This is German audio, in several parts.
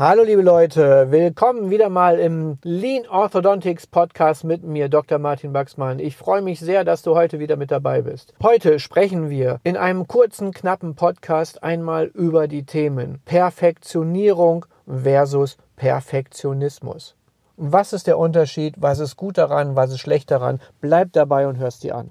Hallo liebe Leute, willkommen wieder mal im Lean Orthodontics Podcast mit mir, Dr. Martin Baxmann. Ich freue mich sehr, dass du heute wieder mit dabei bist. Heute sprechen wir in einem kurzen, knappen Podcast einmal über die Themen Perfektionierung versus Perfektionismus. Was ist der Unterschied? Was ist gut daran? Was ist schlecht daran? Bleib dabei und hörst dir an.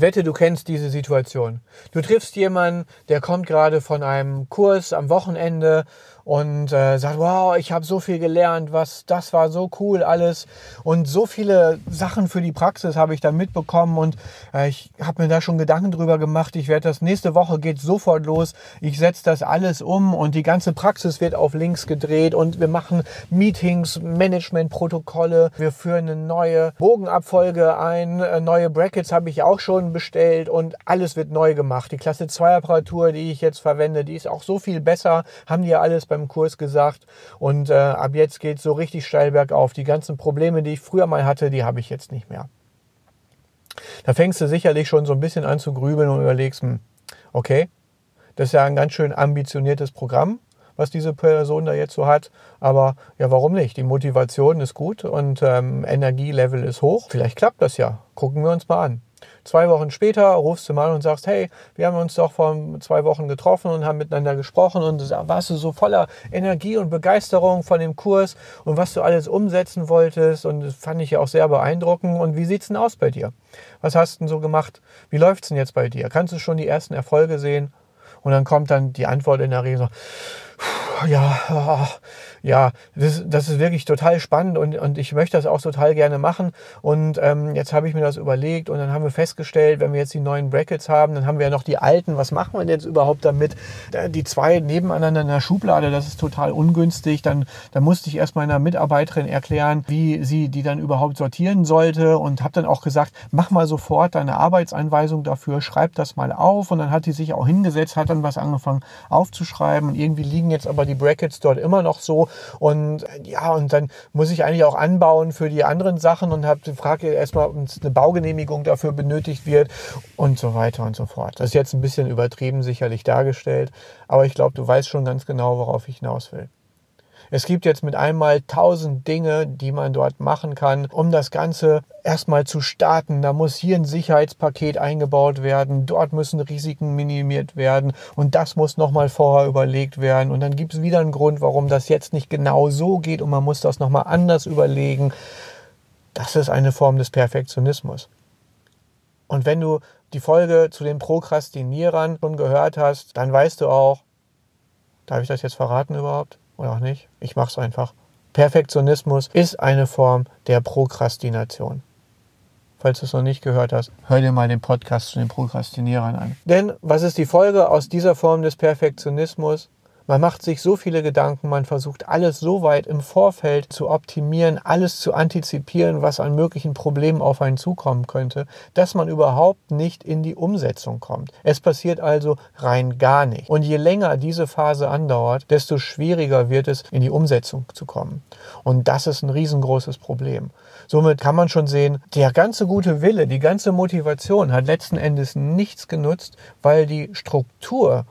Ich wette, du kennst diese Situation. Du triffst jemanden, der kommt gerade von einem Kurs am Wochenende und äh, sagt, wow, ich habe so viel gelernt, was das war so cool alles und so viele Sachen für die Praxis habe ich dann mitbekommen und äh, ich habe mir da schon Gedanken drüber gemacht. Ich werde das nächste Woche geht sofort los. Ich setze das alles um und die ganze Praxis wird auf links gedreht und wir machen Meetings, Managementprotokolle, wir führen eine neue Bogenabfolge ein, äh, neue Brackets habe ich auch schon bestellt und alles wird neu gemacht. Die Klasse 2 Apparatur, die ich jetzt verwende, die ist auch so viel besser, haben die ja alles beim Kurs gesagt. Und äh, ab jetzt geht es so richtig steil bergauf. Die ganzen Probleme, die ich früher mal hatte, die habe ich jetzt nicht mehr. Da fängst du sicherlich schon so ein bisschen an zu grübeln und überlegst, hm, okay, das ist ja ein ganz schön ambitioniertes Programm, was diese Person da jetzt so hat. Aber ja, warum nicht? Die Motivation ist gut und ähm, Energielevel ist hoch. Vielleicht klappt das ja. Gucken wir uns mal an. Zwei Wochen später rufst du mal und sagst, hey, wir haben uns doch vor zwei Wochen getroffen und haben miteinander gesprochen und warst du so voller Energie und Begeisterung von dem Kurs und was du alles umsetzen wolltest und das fand ich ja auch sehr beeindruckend. Und wie sieht's denn aus bei dir? Was hast du denn so gemacht? Wie läuft's denn jetzt bei dir? Kannst du schon die ersten Erfolge sehen? Und dann kommt dann die Antwort in der Regel so, ja, ja, das, das ist wirklich total spannend und, und ich möchte das auch total gerne machen. Und ähm, jetzt habe ich mir das überlegt und dann haben wir festgestellt, wenn wir jetzt die neuen Brackets haben, dann haben wir ja noch die alten. Was machen wir denn jetzt überhaupt damit? Die zwei nebeneinander in der Schublade, das ist total ungünstig. Dann, dann musste ich erst meiner Mitarbeiterin erklären, wie sie die dann überhaupt sortieren sollte und habe dann auch gesagt, mach mal sofort deine Arbeitsanweisung dafür, schreib das mal auf. Und dann hat die sich auch hingesetzt, hat dann was angefangen aufzuschreiben und irgendwie liegen jetzt aber die Brackets dort immer noch so und ja, und dann muss ich eigentlich auch anbauen für die anderen Sachen und habe die Frage erstmal, ob eine Baugenehmigung dafür benötigt wird und so weiter und so fort. Das ist jetzt ein bisschen übertrieben sicherlich dargestellt, aber ich glaube, du weißt schon ganz genau, worauf ich hinaus will. Es gibt jetzt mit einmal tausend Dinge, die man dort machen kann, um das Ganze erstmal zu starten. Da muss hier ein Sicherheitspaket eingebaut werden, dort müssen Risiken minimiert werden und das muss nochmal vorher überlegt werden. Und dann gibt es wieder einen Grund, warum das jetzt nicht genau so geht und man muss das nochmal anders überlegen. Das ist eine Form des Perfektionismus. Und wenn du die Folge zu den Prokrastinierern schon gehört hast, dann weißt du auch, darf ich das jetzt verraten überhaupt? Oder auch nicht. Ich mache es einfach. Perfektionismus ist eine Form der Prokrastination. Falls du es noch nicht gehört hast, hör dir mal den Podcast zu den Prokrastinierern an. Denn was ist die Folge aus dieser Form des Perfektionismus? Man macht sich so viele Gedanken, man versucht alles so weit im Vorfeld zu optimieren, alles zu antizipieren, was an möglichen Problemen auf einen zukommen könnte, dass man überhaupt nicht in die Umsetzung kommt. Es passiert also rein gar nicht. Und je länger diese Phase andauert, desto schwieriger wird es, in die Umsetzung zu kommen. Und das ist ein riesengroßes Problem. Somit kann man schon sehen, der ganze gute Wille, die ganze Motivation hat letzten Endes nichts genutzt, weil die Struktur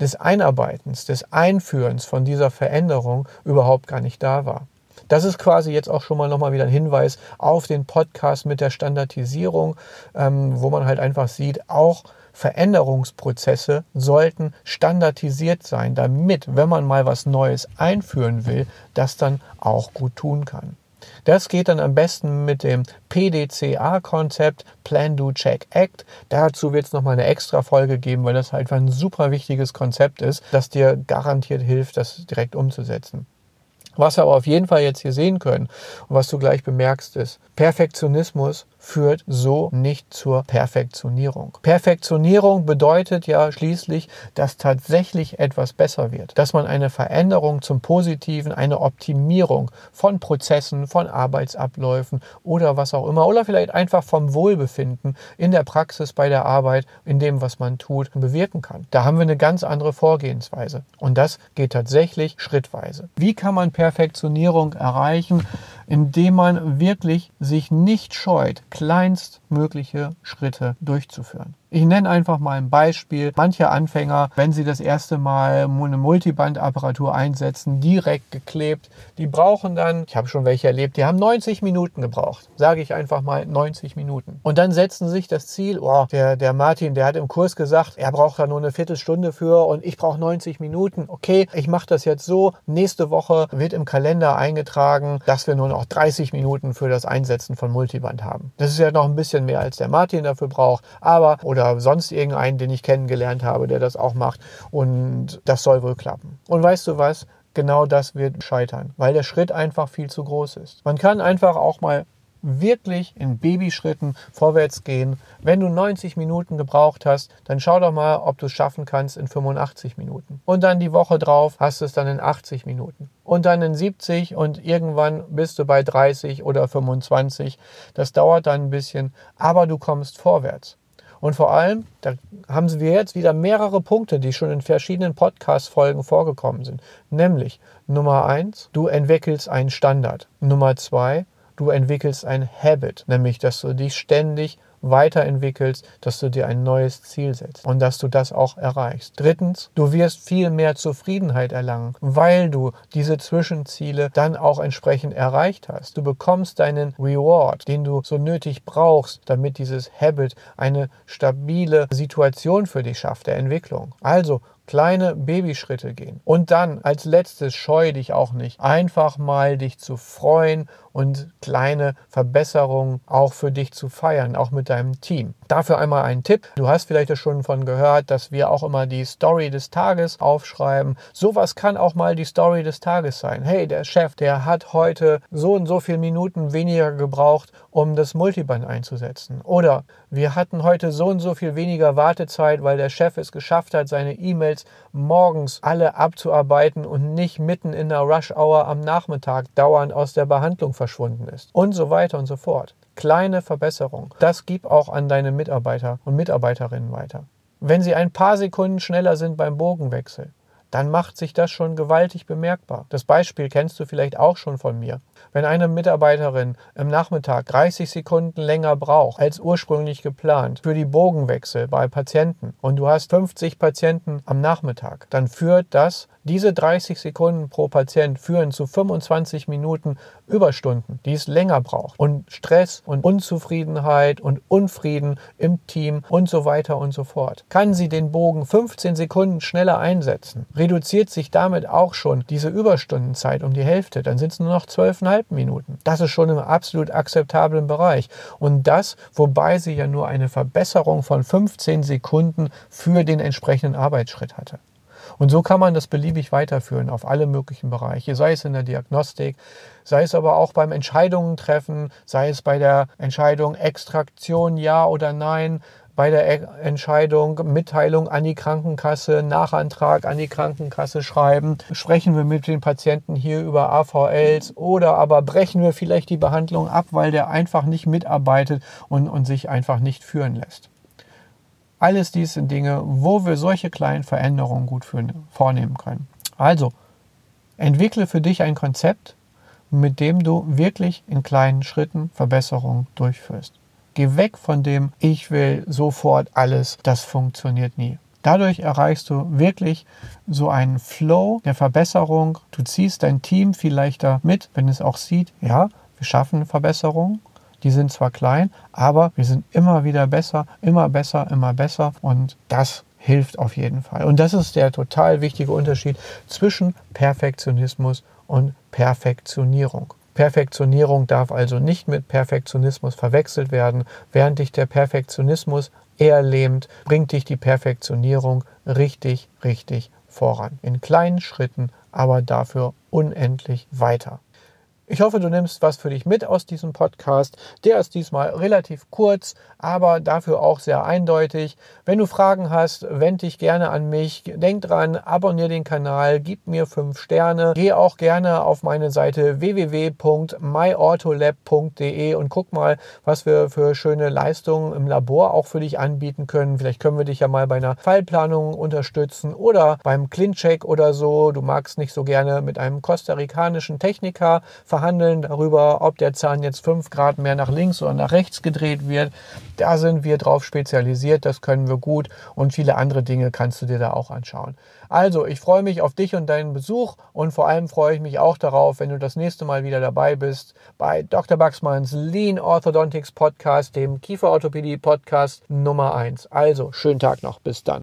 des Einarbeitens, des Einführens von dieser Veränderung überhaupt gar nicht da war. Das ist quasi jetzt auch schon mal nochmal wieder ein Hinweis auf den Podcast mit der Standardisierung, ähm, wo man halt einfach sieht, auch Veränderungsprozesse sollten standardisiert sein, damit, wenn man mal was Neues einführen will, das dann auch gut tun kann. Das geht dann am besten mit dem PDCA-Konzept, Plan, Do, Check, Act. Dazu wird es nochmal eine extra Folge geben, weil das halt ein super wichtiges Konzept ist, das dir garantiert hilft, das direkt umzusetzen. Was wir aber auf jeden Fall jetzt hier sehen können und was du gleich bemerkst, ist, Perfektionismus führt so nicht zur Perfektionierung. Perfektionierung bedeutet ja schließlich, dass tatsächlich etwas besser wird, dass man eine Veränderung zum Positiven, eine Optimierung von Prozessen, von Arbeitsabläufen oder was auch immer oder vielleicht einfach vom Wohlbefinden in der Praxis, bei der Arbeit, in dem, was man tut, bewirken kann. Da haben wir eine ganz andere Vorgehensweise und das geht tatsächlich schrittweise. Wie kann man Perfektionierung erreichen? Indem man wirklich sich nicht scheut, kleinstmögliche Schritte durchzuführen. Ich nenne einfach mal ein Beispiel. Manche Anfänger, wenn sie das erste Mal eine Multibandapparatur einsetzen, direkt geklebt, die brauchen dann, ich habe schon welche erlebt, die haben 90 Minuten gebraucht. Sage ich einfach mal 90 Minuten. Und dann setzen sich das Ziel, oh, der, der Martin, der hat im Kurs gesagt, er braucht da nur eine Viertelstunde für und ich brauche 90 Minuten. Okay, ich mache das jetzt so. Nächste Woche wird im Kalender eingetragen, dass wir nur noch 30 Minuten für das Einsetzen von Multiband haben. Das ist ja noch ein bisschen mehr, als der Martin dafür braucht. Aber, oder oder sonst irgendeinen, den ich kennengelernt habe, der das auch macht. Und das soll wohl klappen. Und weißt du was? Genau das wird scheitern, weil der Schritt einfach viel zu groß ist. Man kann einfach auch mal wirklich in Babyschritten vorwärts gehen. Wenn du 90 Minuten gebraucht hast, dann schau doch mal, ob du es schaffen kannst in 85 Minuten. Und dann die Woche drauf hast du es dann in 80 Minuten. Und dann in 70 und irgendwann bist du bei 30 oder 25. Das dauert dann ein bisschen, aber du kommst vorwärts. Und vor allem, da haben wir jetzt wieder mehrere Punkte, die schon in verschiedenen Podcast-Folgen vorgekommen sind. Nämlich Nummer eins, du entwickelst einen Standard. Nummer zwei, du entwickelst ein Habit, nämlich dass du dich ständig weiterentwickelst, dass du dir ein neues Ziel setzt und dass du das auch erreichst. Drittens, du wirst viel mehr Zufriedenheit erlangen, weil du diese Zwischenziele dann auch entsprechend erreicht hast. Du bekommst deinen Reward, den du so nötig brauchst, damit dieses Habit eine stabile Situation für dich schafft, der Entwicklung. Also kleine Babyschritte gehen. Und dann als letztes scheu dich auch nicht, einfach mal dich zu freuen und kleine Verbesserungen auch für dich zu feiern, auch mit deinem Team. Dafür einmal ein Tipp. Du hast vielleicht schon von gehört, dass wir auch immer die Story des Tages aufschreiben. Sowas kann auch mal die Story des Tages sein. Hey, der Chef, der hat heute so und so viele Minuten weniger gebraucht, um das Multiband einzusetzen. Oder wir hatten heute so und so viel weniger Wartezeit, weil der Chef es geschafft hat, seine E-Mails morgens alle abzuarbeiten und nicht mitten in der Rush Hour am Nachmittag dauernd aus der Behandlung verschwunden ist. Und so weiter und so fort. Kleine Verbesserung. Das gib auch an deine Mitarbeiter und Mitarbeiterinnen weiter. Wenn sie ein paar Sekunden schneller sind beim Bogenwechsel, dann macht sich das schon gewaltig bemerkbar. Das Beispiel kennst du vielleicht auch schon von mir. Wenn eine Mitarbeiterin im Nachmittag 30 Sekunden länger braucht als ursprünglich geplant für die Bogenwechsel bei Patienten und du hast 50 Patienten am Nachmittag, dann führt das diese 30 Sekunden pro Patient führen zu 25 Minuten Überstunden, die es länger braucht. Und Stress und Unzufriedenheit und Unfrieden im Team und so weiter und so fort. Kann sie den Bogen 15 Sekunden schneller einsetzen, reduziert sich damit auch schon diese Überstundenzeit um die Hälfte. Dann sind es nur noch 12,5 Minuten. Das ist schon im absolut akzeptablen Bereich. Und das, wobei sie ja nur eine Verbesserung von 15 Sekunden für den entsprechenden Arbeitsschritt hatte. Und so kann man das beliebig weiterführen auf alle möglichen Bereiche, sei es in der Diagnostik, sei es aber auch beim Entscheidungen treffen, sei es bei der Entscheidung Extraktion ja oder nein, bei der Entscheidung Mitteilung an die Krankenkasse, Nachantrag an die Krankenkasse schreiben. Sprechen wir mit den Patienten hier über AVLs oder aber brechen wir vielleicht die Behandlung ab, weil der einfach nicht mitarbeitet und, und sich einfach nicht führen lässt. Alles dies sind Dinge, wo wir solche kleinen Veränderungen gut für, vornehmen können. Also, entwickle für dich ein Konzept, mit dem du wirklich in kleinen Schritten Verbesserungen durchführst. Geh weg von dem, ich will sofort alles, das funktioniert nie. Dadurch erreichst du wirklich so einen Flow der Verbesserung. Du ziehst dein Team vielleicht da mit, wenn es auch sieht, ja, wir schaffen Verbesserungen die sind zwar klein, aber wir sind immer wieder besser, immer besser, immer besser und das hilft auf jeden Fall. Und das ist der total wichtige Unterschied zwischen Perfektionismus und Perfektionierung. Perfektionierung darf also nicht mit Perfektionismus verwechselt werden. Während dich der Perfektionismus eher lähmt, bringt dich die Perfektionierung richtig, richtig voran. In kleinen Schritten, aber dafür unendlich weiter. Ich hoffe, du nimmst was für dich mit aus diesem Podcast. Der ist diesmal relativ kurz, aber dafür auch sehr eindeutig. Wenn du Fragen hast, wende dich gerne an mich. Denk dran, abonniere den Kanal, gib mir fünf Sterne. Geh auch gerne auf meine Seite www.myautolab.de und guck mal, was wir für schöne Leistungen im Labor auch für dich anbieten können. Vielleicht können wir dich ja mal bei einer Fallplanung unterstützen oder beim Clean-Check oder so. Du magst nicht so gerne mit einem kostarikanischen Techniker verhandeln verhandeln darüber, ob der Zahn jetzt 5 Grad mehr nach links oder nach rechts gedreht wird. Da sind wir drauf spezialisiert, das können wir gut und viele andere Dinge kannst du dir da auch anschauen. Also, ich freue mich auf dich und deinen Besuch und vor allem freue ich mich auch darauf, wenn du das nächste Mal wieder dabei bist bei Dr. Baxmanns Lean Orthodontics Podcast, dem Kieferorthopädie Podcast Nummer 1. Also, schönen Tag noch, bis dann.